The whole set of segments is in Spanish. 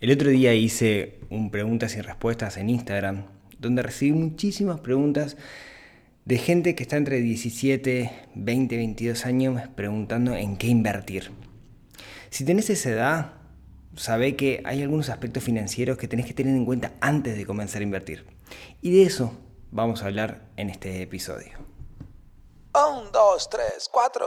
El otro día hice un preguntas y respuestas en Instagram, donde recibí muchísimas preguntas de gente que está entre 17, 20, 22 años preguntando en qué invertir. Si tenés esa edad, sabe que hay algunos aspectos financieros que tenés que tener en cuenta antes de comenzar a invertir. Y de eso vamos a hablar en este episodio. 1, 2, 3, 4.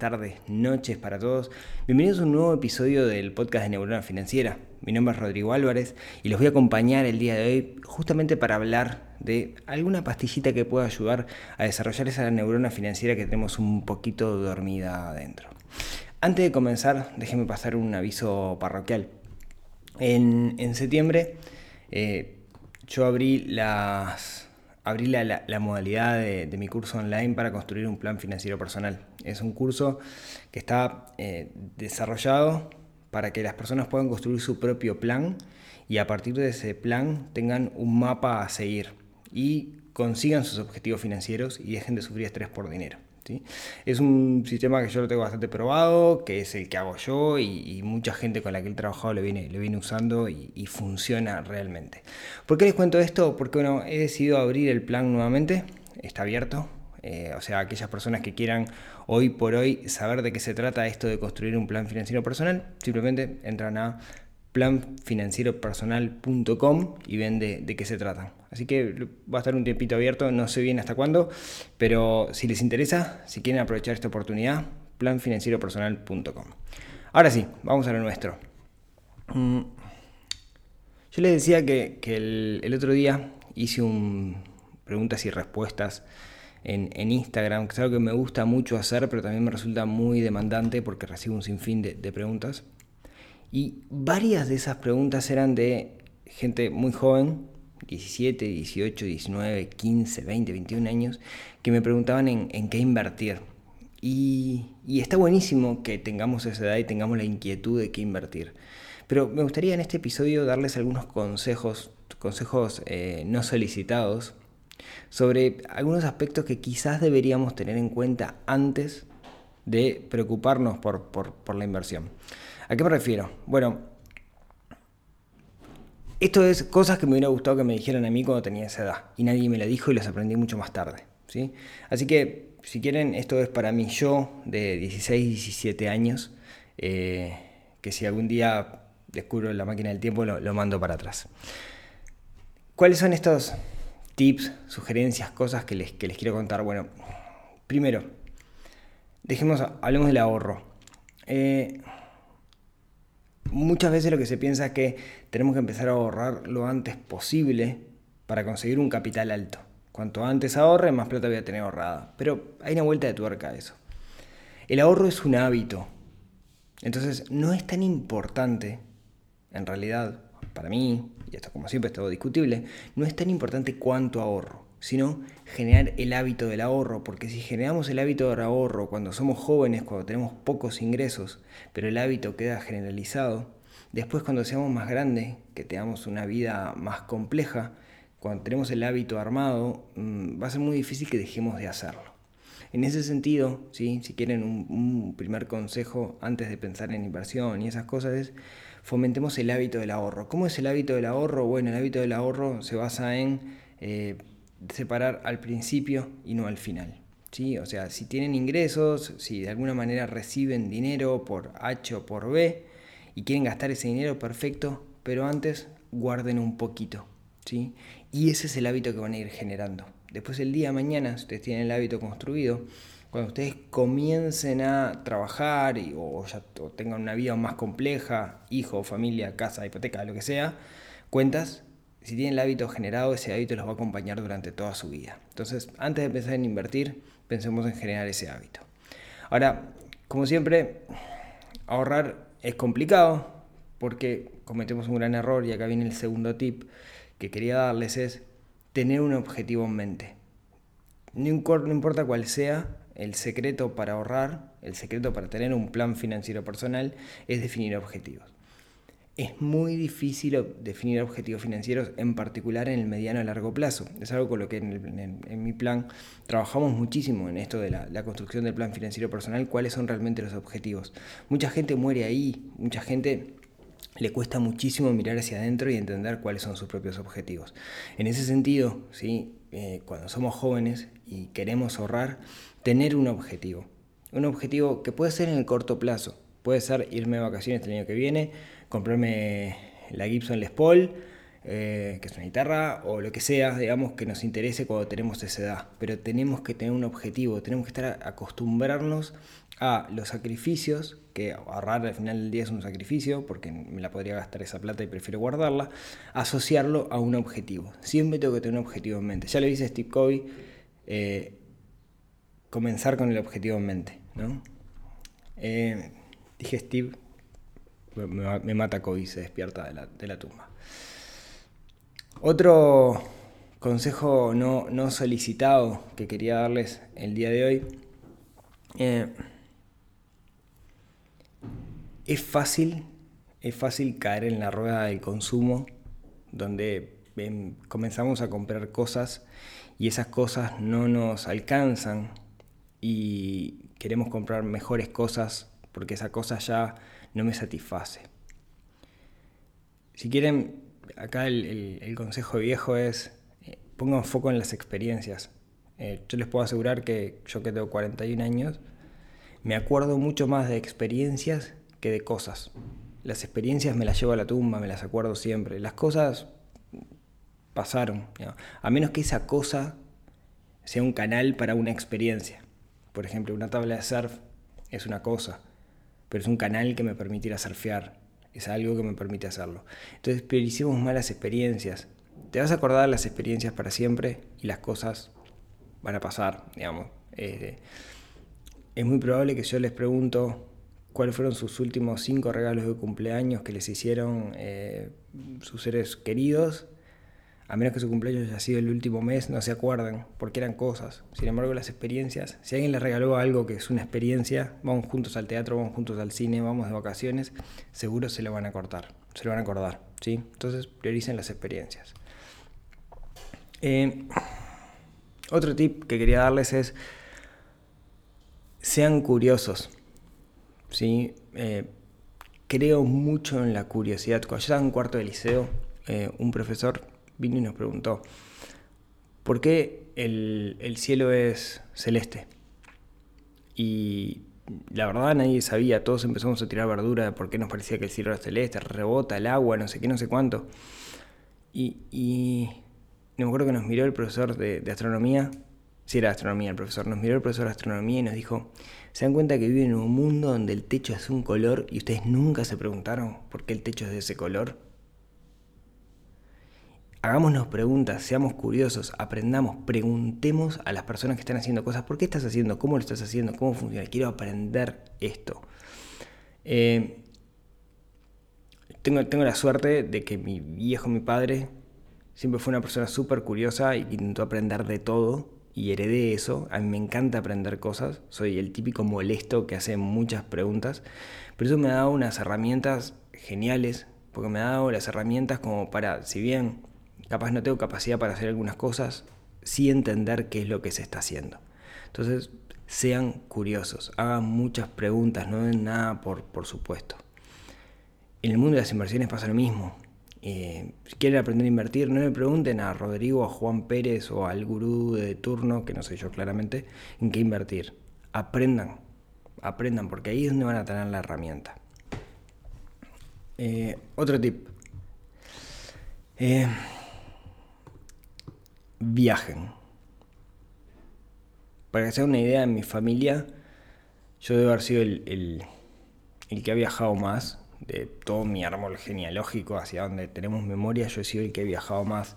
Tardes, noches para todos. Bienvenidos a un nuevo episodio del podcast de Neurona Financiera. Mi nombre es Rodrigo Álvarez y los voy a acompañar el día de hoy justamente para hablar de alguna pastillita que pueda ayudar a desarrollar esa neurona financiera que tenemos un poquito dormida adentro. Antes de comenzar, déjenme pasar un aviso parroquial. En, en septiembre eh, yo abrí, las, abrí la, modalidad de, de, mi curso online para construir un plan financiero personal. Es un curso que está eh, desarrollado para que las personas puedan construir su propio plan y a partir de ese plan tengan un mapa a seguir y consigan sus objetivos financieros y dejen de sufrir estrés por dinero. Es un sistema que yo lo tengo bastante probado, que es el que hago yo y, mucha gente con la que he trabajado lo viene, lo viene usando y, y, funciona realmente. ¿Por qué les cuento esto? Porque bueno, he decidido abrir el plan nuevamente, está abierto. Eh, o sea, aquellas personas que quieran hoy por hoy saber de qué se trata esto de construir un plan financiero personal, simplemente entran a planfinancieropersonal.com y ven de, qué se trata. Así que va a estar un tiempito abierto, no sé bien hasta cuándo, pero si les interesa, si quieren aprovechar esta oportunidad, planfinancieropersonal.com. Ahora sí, vamos a lo nuestro. Mm, yo les decía que, el, otro día hice un preguntas y respuestas en, Instagram, que es algo que me gusta mucho hacer, pero también me resulta muy demandante porque recibo un sinfín de preguntas. Y varias de esas preguntas eran de gente muy joven, 17, 18, 19, 15, 20, 21 años, que me preguntaban en, qué invertir. Y, está buenísimo que tengamos esa edad y tengamos la inquietud de qué invertir. Pero me gustaría en este episodio darles algunos consejos, consejos eh, no solicitados, sobre algunos aspectos que quizás deberíamos tener en cuenta antes de preocuparnos por la inversión. ¿A qué me refiero? Bueno, esto es cosas que me hubiera gustado que me dijeran a mí cuando tenía esa edad y nadie me lo dijo y las aprendí mucho más tarde. ¿sí? Así que, si quieren, esto es para mí yo de 16, 17 años, eh, que si algún día descubro la máquina del tiempo lo, lo mando para atrás. ¿Cuáles son estos tips, sugerencias, cosas que les, que les quiero contar? Bueno, primero, dejemos, hablemos del ahorro. Eh, muchas veces lo que se piensa es que tenemos que empezar a ahorrar lo antes posible para conseguir un capital alto. Cuanto antes ahorre, más plata voy a tener ahorrada. Pero hay una vuelta de tuerca a eso. El ahorro es un hábito. Entonces no es tan importante, en realidad, para mí, y esto como siempre es todo discutible, no es tan importante cuánto ahorro, sino generar el hábito del ahorro, porque si generamos el hábito del ahorro cuando somos jóvenes, cuando tenemos pocos ingresos, pero el hábito queda generalizado, después cuando seamos más grandes, que tengamos una vida más compleja, cuando tenemos el hábito armado, mmm, va a ser muy difícil que dejemos de hacerlo. En ese sentido, ¿sí? si quieren un, un primer consejo antes de pensar en inversión y esas cosas es fomentemos el hábito del ahorro. ¿Cómo es el hábito del ahorro? Bueno, el hábito del ahorro se basa en eh, separar al principio y no al final. ¿sí? O sea, si tienen ingresos, si de alguna manera reciben dinero por H o por B y quieren gastar ese dinero, perfecto, pero antes guarden un poquito. ¿sí? Y ese es el hábito que van a ir generando. Después el día de mañana, si ustedes tienen el hábito construido, cuando ustedes comiencen a trabajar y, o, ya, o tengan una vida más compleja, hijo, familia, casa, hipoteca, lo que sea, cuentas, si tienen el hábito generado, ese hábito los va a acompañar durante toda su vida. Entonces, antes de pensar en invertir, pensemos en generar ese hábito. Ahora, como siempre, ahorrar es complicado porque cometemos un gran error y acá viene el segundo tip que quería darles es tener un objetivo en mente. No importa cuál sea, el secreto para ahorrar, el secreto para tener un plan financiero personal es definir objetivos. Es muy difícil definir objetivos financieros, en particular en el mediano a largo plazo. Es algo con lo que en, mi plan trabajamos muchísimo en esto de la, la, construcción del plan financiero personal, cuáles son realmente los objetivos. Mucha gente muere ahí, mucha gente le cuesta muchísimo mirar hacia adentro y entender cuáles son sus propios objetivos. En ese sentido, ¿sí? Eh, cuando somos jóvenes y queremos ahorrar, tener un objetivo. Un objetivo que puede ser en el corto plazo. Puede ser irme de vacaciones el año que viene, comprarme la Gibson Les Paul, eh, que es una guitarra, o lo que sea, digamos, que nos interese cuando tenemos esa edad. Pero tenemos que tener un objetivo, tenemos que estar acostumbrarnos a los sacrificios, que ahorrar al final del día es un sacrificio, porque me la podría gastar esa plata y prefiero guardarla, asociarlo a un objetivo. Siempre tengo que tener un objetivo en mente. Ya lo dice Steve Covey, eh, comenzar con el objetivo en mente. ¿no? Eh, dije Steve, me, mata Covey, se despierta de la, de la tumba. Otro consejo no, no, solicitado que quería darles el día de hoy. Eh, es fácil, es fácil caer en la rueda del consumo, donde em, comenzamos a comprar cosas y esas cosas no nos alcanzan y queremos comprar mejores cosas porque esa cosa ya no me satisface. Si quieren, acá el, consejo viejo es eh, pongan foco en las experiencias. Eh, yo les puedo asegurar que yo que tengo 41 años, me acuerdo mucho más de experiencias que de cosas. Las experiencias me las llevo a la tumba, me las acuerdo siempre. Las cosas pasaron, a menos que esa cosa sea un canal para una experiencia. Por ejemplo, una tabla de surf es una cosa, pero es un canal que me permite surfear, es algo que me permite hacerlo. Entonces, prioricemos más las experiencias. Te vas a acordar las experiencias para siempre y las cosas van a pasar, digamos. Eh, es muy probable que yo les pregunto cuáles fueron sus últimos cinco regalos de cumpleaños que les hicieron eh, sus seres queridos. A menos que su cumpleaños haya sido el último mes, no se acuerdan, porque eran cosas. Sin embargo, las experiencias, si alguien les regaló algo que es una experiencia, vamos juntos al teatro, vamos juntos al cine, vamos de vacaciones, seguro se lo van a cortar, se lo van a acordar. ¿sí? Entonces, prioricen las experiencias. Eh, otro tip que quería darles es, sean curiosos. ¿sí? Eh, creo mucho en la curiosidad. Cuando yo estaba en cuarto de liceo, eh, un profesor vino y nos preguntó, ¿por qué el, cielo es celeste? Y la verdad nadie sabía, todos empezamos a tirar verdura de por qué nos parecía que el cielo era celeste, rebota el agua, no sé qué, no sé cuánto. Y, y me acuerdo que nos miró el profesor de, astronomía, si era astronomía el profesor, nos miró el profesor de astronomía y nos dijo, se dan cuenta que viven en un mundo donde el techo es un color y ustedes nunca se preguntaron por qué el techo es de ese color. Hagámonos preguntas, seamos curiosos, aprendamos, preguntemos a las personas que están haciendo cosas, ¿por qué estás haciendo? ¿Cómo lo estás haciendo? ¿Cómo funciona? Quiero aprender esto. Eh, tengo, tengo la suerte de que mi viejo, mi padre, siempre fue una persona súper curiosa y intentó aprender de todo y heredé eso. A mí me encanta aprender cosas. Soy el típico molesto que hace muchas preguntas. Pero eso me ha dado unas herramientas geniales. Porque me ha dado las herramientas como para, si bien capaz no tengo capacidad para hacer algunas cosas, sí entender qué es lo que se está haciendo. Entonces, sean curiosos, hagan muchas preguntas, no den nada por, por supuesto. En el mundo de las inversiones pasa lo mismo. Eh, si quieren aprender a invertir, no le pregunten a Rodrigo, a Juan Pérez o al gurú de turno, que no soy yo claramente, en qué invertir. Aprendan, aprendan, porque ahí es donde van a tener la herramienta. Eh, otro tip. Eh, viajen. Para que se una idea, en mi familia, yo debo haber sido el, el que ha viajado más de todo mi árbol genealógico hacia donde tenemos memoria, yo he sido el que he viajado más.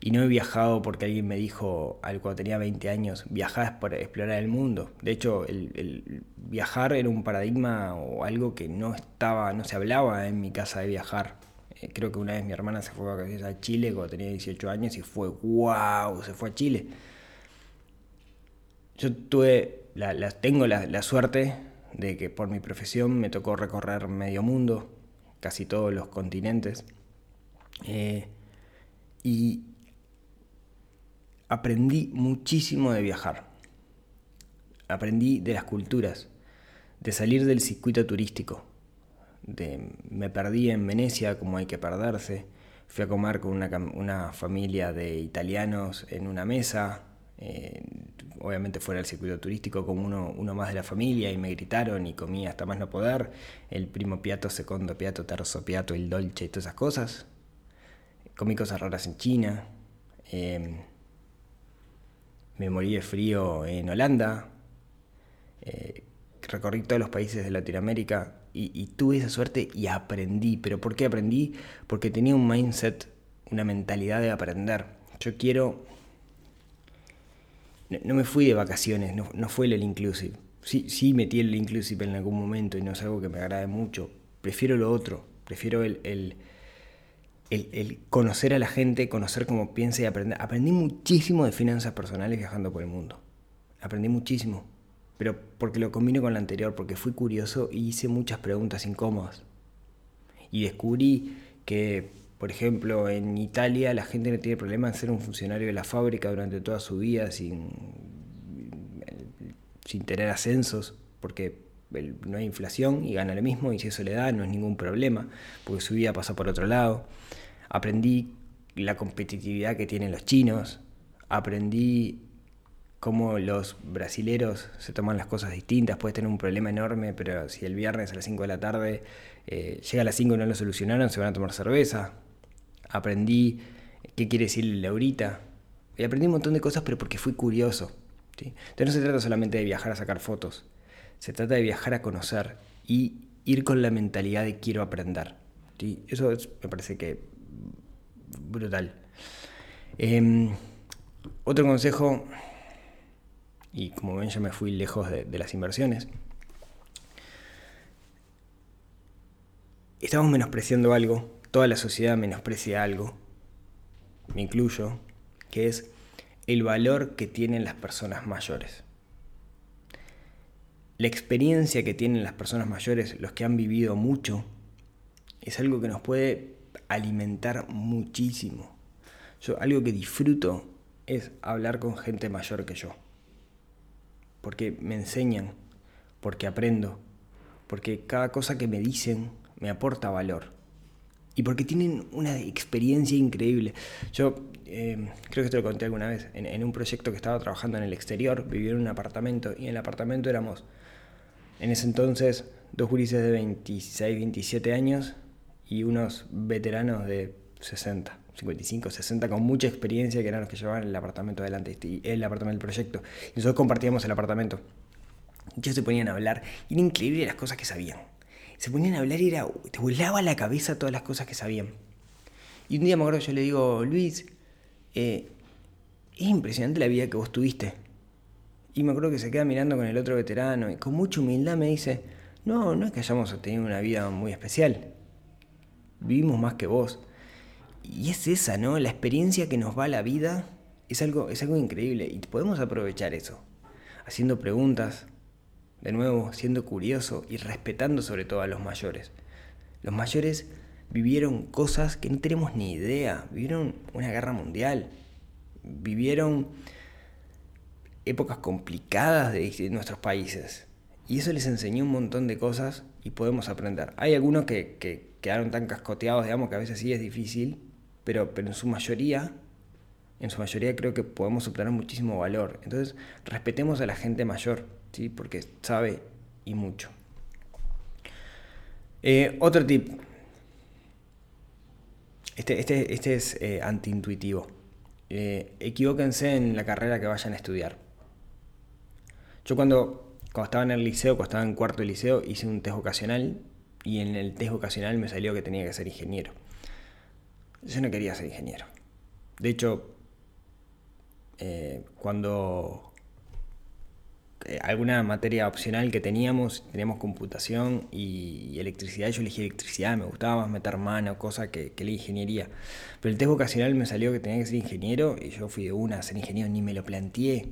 Y no he viajado porque alguien me dijo cuando tenía 20 años, viajar es para explorar el mundo. De hecho, el, viajar era un paradigma o algo que no estaba, no se hablaba en mi casa de viajar. Creo que una vez mi hermana se fue a Chile cuando tenía 18 años y fue, wow, se fue a Chile. Yo tuve, la, tengo la, suerte de que por mi profesión me tocó recorrer medio mundo, casi todos los continentes. Eh, y aprendí muchísimo de viajar. Aprendí de las culturas, de salir del circuito turístico. Me perdí en Venecia como hay que perderse. Fui a comer con una, familia de italianos en una mesa, eh, obviamente fuera del circuito turístico como uno, más de la familia y me gritaron y comí hasta más no poder, el primo piato, segundo piato, terzo piato, el dolce y todas esas cosas. Comí cosas raras en China. Eh, me morí de frío en Holanda, eh, recorrí todos los países de Latinoamérica y, tuve esa suerte y aprendí. ¿Pero por qué aprendí? Porque tenía un mindset, una mentalidad de aprender. Yo quiero... No, me fui de vacaciones, no, fue el inclusive. Sí, sí metí el inclusive en algún momento y no es algo que me agrade mucho. Prefiero lo otro, prefiero el el, conocer a la gente, conocer cómo piensa y aprender. Aprendí muchísimo de finanzas personales viajando por el mundo. Aprendí muchísimo. Pero porque lo combino con lo anterior, porque fui curioso y hice muchas preguntas incómodas. Y descubrí que, por ejemplo, en Italia la gente no tiene problema en ser un funcionario de la fábrica durante toda su vida sin, sin tener ascensos, porque no hay inflación y gana lo mismo, y si eso le da, no es ningún problema, porque su vida pasa por otro lado. Aprendí la competitividad que tienen los chinos, aprendí cómo los brasileros se toman las cosas distintas, puedes tener un problema enorme, pero si el viernes a las 5 de la tarde eh, llega a las 5 y no lo solucionaron, se van a tomar cerveza. Aprendí qué quiere decir la laurita. Y aprendí un montón de cosas, pero porque fui curioso. Entonces no se trata solamente de viajar a sacar fotos, se trata de viajar a conocer y ir con la mentalidad de quiero aprender. Eso me parece que brutal. Em, otro consejo, y como ven ya me fui lejos de, las inversiones, estamos menospreciando algo, toda la sociedad menosprecia algo, me incluyo, que es el valor que tienen las personas mayores. La experiencia que tienen las personas mayores, los que han vivido mucho, es algo que nos puede alimentar muchísimo. Yo algo que disfruto es hablar con gente mayor que yo. Porque me enseñan, porque aprendo, porque cada cosa que me dicen me aporta valor. Y porque tienen una experiencia increíble. Yo eh, creo que te lo conté alguna vez, en, un proyecto que estaba trabajando en el exterior, vivía en un apartamento y en el apartamento éramos en ese entonces, dos gurises de 26, 27 años y unos veteranos de 60, 55, 60 con mucha experiencia que eran los que llevaban el apartamento adelante, el apartamento del proyecto. Y nosotros compartíamos el apartamento. Ellos se ponían a hablar y era increíble las cosas que sabían. Se ponían a hablar y era, te volaba la cabeza todas las cosas que sabían. Y un día me acuerdo, yo le digo, Luis, eh, es impresionante la vida que vos tuviste. Y me acuerdo que se queda mirando con el otro veterano y con mucha humildad me dice, no, no es que hayamos tenido una vida muy especial. Vivimos más que vos. Y es esa, ¿no? La experiencia que nos va a la vida es algo, es algo increíble y podemos aprovechar eso. Haciendo preguntas, de nuevo, siendo curioso y respetando sobre todo a los mayores. Los mayores vivieron cosas que no tenemos ni idea. Vivieron una guerra mundial. Vivieron épocas complicadas de, nuestros países. Y eso les enseñó un montón de cosas y podemos aprender. Hay algunos que, quedaron tan cascoteados, digamos, que a veces sí es difícil, pero, pero en su mayoría, en su mayoría creo que podemos obtener muchísimo valor. Entonces, respetemos a la gente mayor, ¿sí? porque sabe y mucho. Eh, otro tip. Este, este, este es eh, antiintuitivo. Eh, equivóquense en la carrera que vayan a estudiar. Yo cuando, cuando estaba en el liceo, cuando estaba en cuarto de liceo, hice un test vocacional y en el test vocacional me salió que tenía que ser ingeniero. Yo no quería ser ingeniero. De hecho, eh, cuando eh, alguna materia opcional que teníamos, teníamos computación y, electricidad, yo elegí electricidad, me gustaba más meter mano, cosa que, que la ingeniería. Pero el test vocacional me salió que tenía que ser ingeniero y yo fui de una a ser ingeniero, ni me lo planteé,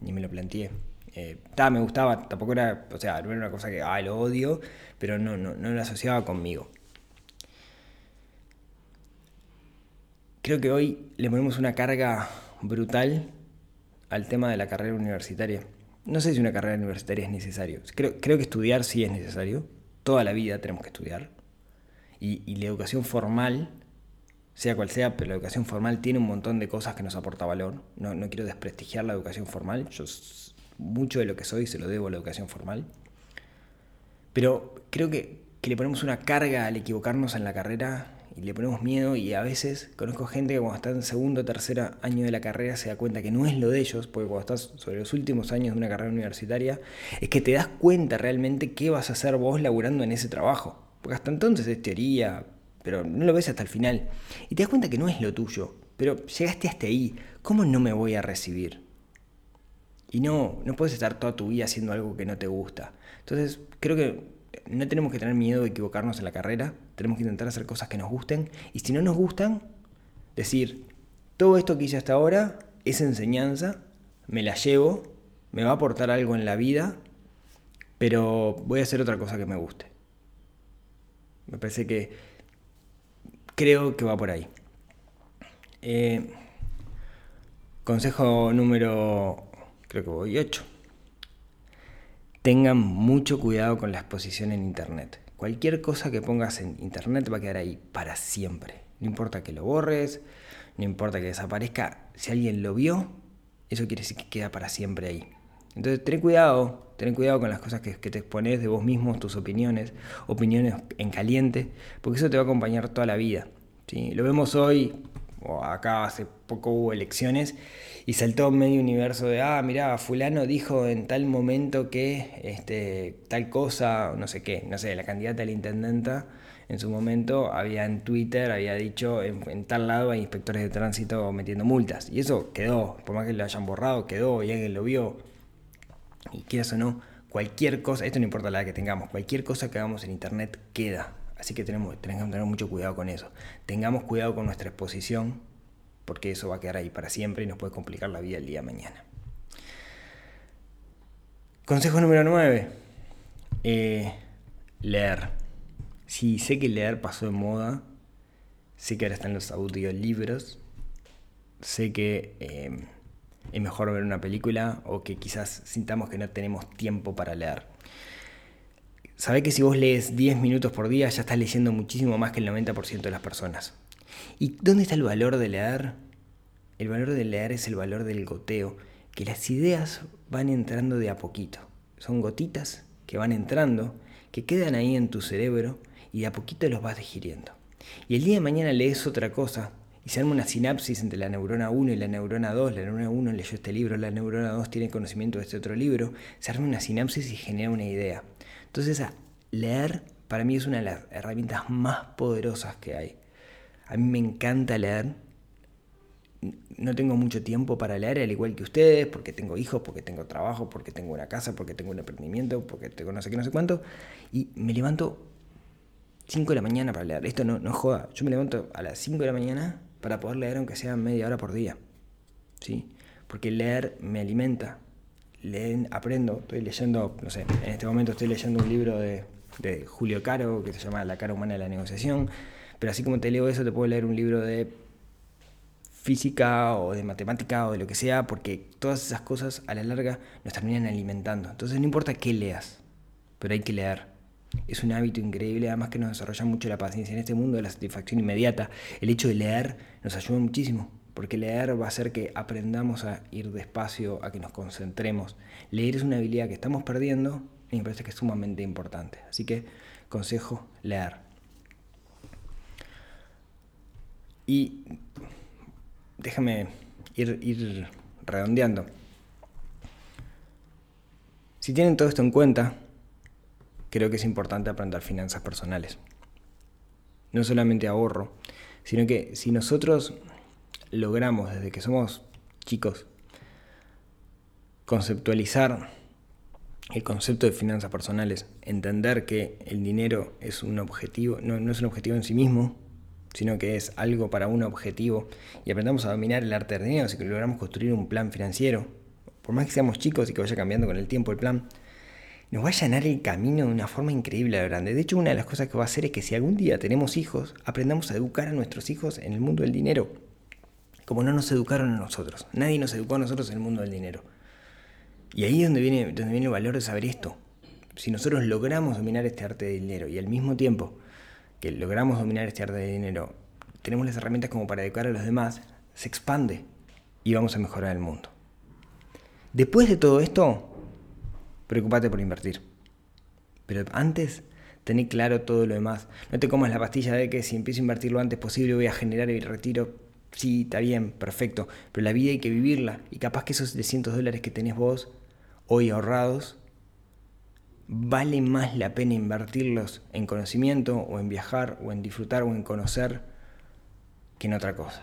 ni me lo planteé. Eh, me gustaba, tampoco era, o sea, no era una cosa que, ah, lo odio, pero no, no, no lo asociaba conmigo. Creo que hoy le ponemos una carga brutal al tema de la carrera universitaria. No sé si una carrera universitaria es necesario. Creo, que estudiar sí es necesario. Toda la vida tenemos que estudiar. Y, y la educación formal, sea cual sea, pero la educación formal tiene un montón de cosas que nos aporta valor. No, no quiero desprestigiar la educación formal. Yo mucho de lo que soy se lo debo a la educación formal. Pero creo que, le ponemos una carga al equivocarnos en la carrera y le ponemos miedo y a veces conozco gente que cuando está en segundo o tercer año de la carrera se da cuenta que no es lo de ellos, porque cuando estás sobre los últimos años de una carrera universitaria, es que te das cuenta realmente qué vas a hacer vos laburando en ese trabajo. Porque hasta entonces es teoría, pero no lo ves hasta el final. Y te das cuenta que no es lo tuyo, pero llegaste hasta ahí, ¿cómo no me voy a recibir? Y no, no puedes estar toda tu vida haciendo algo que no te gusta. Entonces, creo que no tenemos que tener miedo de equivocarnos en la carrera, tenemos que intentar hacer cosas que nos gusten. Y si no nos gustan, decir, todo esto que hice hasta ahora es enseñanza, me la llevo, me va a aportar algo en la vida, pero voy a hacer otra cosa que me guste. Me parece que creo que va por ahí. Eh, consejo número creo que voy 8. Tengan mucho cuidado con la exposición en Internet. Cualquier cosa que pongas en Internet va a quedar ahí para siempre. No importa que lo borres, no importa que desaparezca. Si alguien lo vio, eso quiere decir que queda para siempre ahí. Entonces, ten cuidado, ten cuidado con las cosas que, te expones de vos mismos, tus opiniones, opiniones en caliente, porque eso te va a acompañar toda la vida. ¿sí? Lo vemos hoy, o acá hace poco hubo elecciones, y saltó medio universo de, ah, mira, fulano dijo en tal momento que este, tal cosa, no sé qué, no sé, la candidata a la intendenta en su momento había en Twitter, había dicho en, tal lado hay inspectores de tránsito metiendo multas. Y eso quedó, por más que lo hayan borrado, quedó y alguien lo vio. Y quieras o no, cualquier cosa, esto no importa la que tengamos, cualquier cosa que hagamos en internet queda. Así que tenemos, tenemos que tener mucho cuidado con eso. Tengamos cuidado con nuestra exposición, porque eso va a quedar ahí para siempre y nos puede complicar la vida el día de mañana. Consejo número 9. Eh, leer. Sí, sé que leer pasó de moda. Sé que ahora están los audiolibros. Sé que eh, es mejor ver una película o que quizás sintamos que no tenemos tiempo para leer. Sabe que si vos lees 10 minutos por día ya estás leyendo muchísimo más que el 90% de las personas. ¿Y dónde está el valor de leer? El valor de leer es el valor del goteo, que las ideas van entrando de a poquito. Son gotitas que van entrando, que quedan ahí en tu cerebro y de a poquito los vas digiriendo. Y el día de mañana lees otra cosa y se arma una sinapsis entre la neurona 1 y la neurona 2. La neurona 1 leyó este libro, la neurona 2 tiene conocimiento de este otro libro. Se arma una sinapsis y genera una idea. Entonces, leer para mí es una de las herramientas más poderosas que hay. A mí me encanta leer. No tengo mucho tiempo para leer, al igual que ustedes, porque tengo hijos, porque tengo trabajo, porque tengo una casa, porque tengo un emprendimiento, porque tengo no sé qué, no sé cuánto. Y me levanto 5 de la mañana para leer. Esto no, no joda. Yo me levanto a las 5 de la mañana para poder leer aunque sea media hora por día. ¿Sí? Porque leer me alimenta. Leen, aprendo. Estoy leyendo, no sé, en este momento estoy leyendo un libro de, de Julio Caro que se llama La cara humana de la negociación pero así como te leo eso, te puedo leer un libro de física o de matemática o de lo que sea, porque todas esas cosas a la larga nos terminan alimentando. Entonces no importa qué leas, pero hay que leer. Es un hábito increíble, además que nos desarrolla mucho la paciencia. En este mundo de la satisfacción inmediata, el hecho de leer nos ayuda muchísimo, porque leer va a hacer que aprendamos a ir despacio, a que nos concentremos. Leer es una habilidad que estamos perdiendo y me parece que es sumamente importante. Así que consejo, leer. Y déjame ir, redondeando. Si tienen todo esto en cuenta, creo que es importante aprender finanzas personales. No solamente ahorro, sino que si nosotros logramos desde que somos chicos conceptualizar el concepto de finanzas personales, entender que el dinero es un objetivo, no, no, es un objetivo en sí mismo, sino que es algo para un objetivo, y aprendamos a dominar el arte del dinero, si logramos construir un plan financiero, por más que seamos chicos y que vaya cambiando con el tiempo el plan, nos va a llenar el camino de una forma increíble a grande. De hecho, una de las cosas que va a hacer es que si algún día tenemos hijos, aprendamos a educar a nuestros hijos en el mundo del dinero, como no nos educaron a nosotros. Nadie nos educó a nosotros en el mundo del dinero. Y ahí es donde viene, donde viene el valor de saber esto. Si nosotros logramos dominar este arte del dinero y al mismo tiempo que logramos dominar este arte del dinero, tenemos las herramientas como para educar a los demás, se expande y vamos a mejorar el mundo. Después de todo esto, preocupate por invertir. Pero antes, tené claro todo lo demás. No te comas la pastilla de que si empiezo a invertir lo antes posible voy a generar el retiro. Sí, está bien, perfecto. Pero la vida hay que vivirla. Y capaz que esos 700 dólares que tenés vos hoy ahorrados, vale más la pena invertirlos en conocimiento o en viajar o en disfrutar o en conocer que en otra cosa.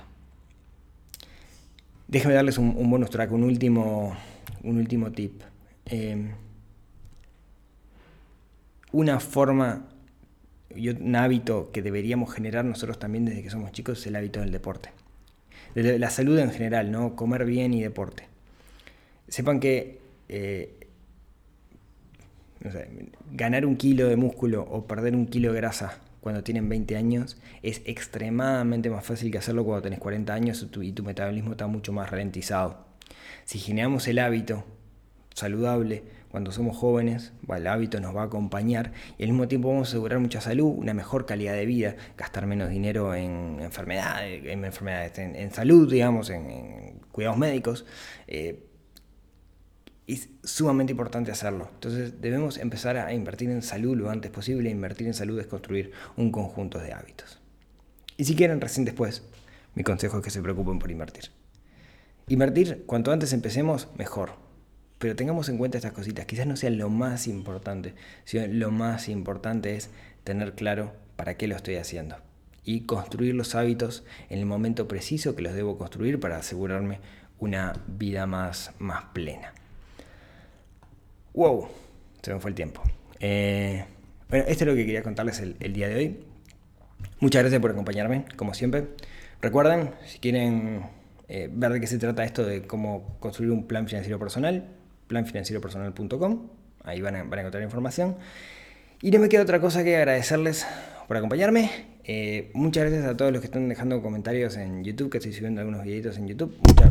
Déjame darles un, bonus track, un último, un último tip. Em, una forma y un hábito que deberíamos generar nosotros también desde que somos chicos es el hábito del deporte. De la salud en general, ¿no? Comer bien y deporte. Sepan que eh, ganar un kilo de músculo o perder un kilo de grasa cuando tienen 20 años es extremadamente más fácil que hacerlo cuando tenés 40 años y tu metabolismo está mucho más ralentizado. Si generamos el hábito saludable cuando somos jóvenes, el hábito nos va a acompañar y al mismo tiempo vamos a asegurar mucha salud, una mejor calidad de vida, gastar menos dinero en enfermedades, en, enfermedades, en, salud, digamos, en, cuidados médicos. Eh, es sumamente importante hacerlo. Entonces debemos empezar a invertir en salud lo antes posible. Invertir en salud es construir un conjunto de hábitos. Y si quieren, recién después, mi consejo es que se preocupen por invertir. Invertir, cuanto antes empecemos, mejor. Pero tengamos en cuenta estas cositas. Quizás no sea lo más importante, sino lo más importante es tener claro para qué lo estoy haciendo. Y construir los hábitos en el momento preciso que los debo construir para asegurarme una vida más, más plena. Wow, se me fue el tiempo. Eh, bueno, esto es lo que quería contarles el, día de hoy. Muchas gracias por acompañarme, como siempre. Recuerden, si quieren eh, ver de qué se trata esto de cómo construir un plan financiero personal, planfinancieropersonal.com, ahí van a, van a, encontrar información. Y no me queda otra cosa que agradecerles por acompañarme. Eh, muchas gracias a todos los que están dejando comentarios en YouTube, que estoy subiendo algunos videitos en YouTube. Muchas,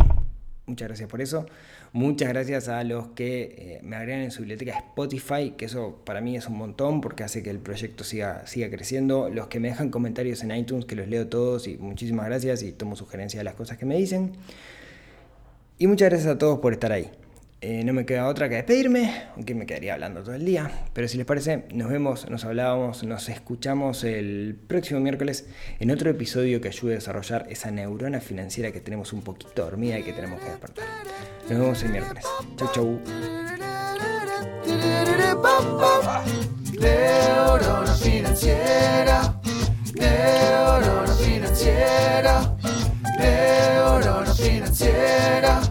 muchas gracias por eso. Muchas gracias a los que eh, me agregan en su biblioteca Spotify, que eso para mí es un montón porque hace que el proyecto siga, siga creciendo. Los que me dejan comentarios en iTunes, que los leo todos y muchísimas gracias y tomo sugerencias de las cosas que me dicen. Y muchas gracias a todos por estar ahí. Eh, no me queda otra que despedirme, aunque me quedaría hablando todo el día. Pero si les parece, nos vemos, nos hablábamos, nos escuchamos el próximo miércoles en otro episodio que ayude a desarrollar esa neurona financiera que tenemos un poquito dormida y que tenemos que despertar. Nos vemos el miércoles. Chau, chau. Neurona financiera, neurona financiera, neurona financiera.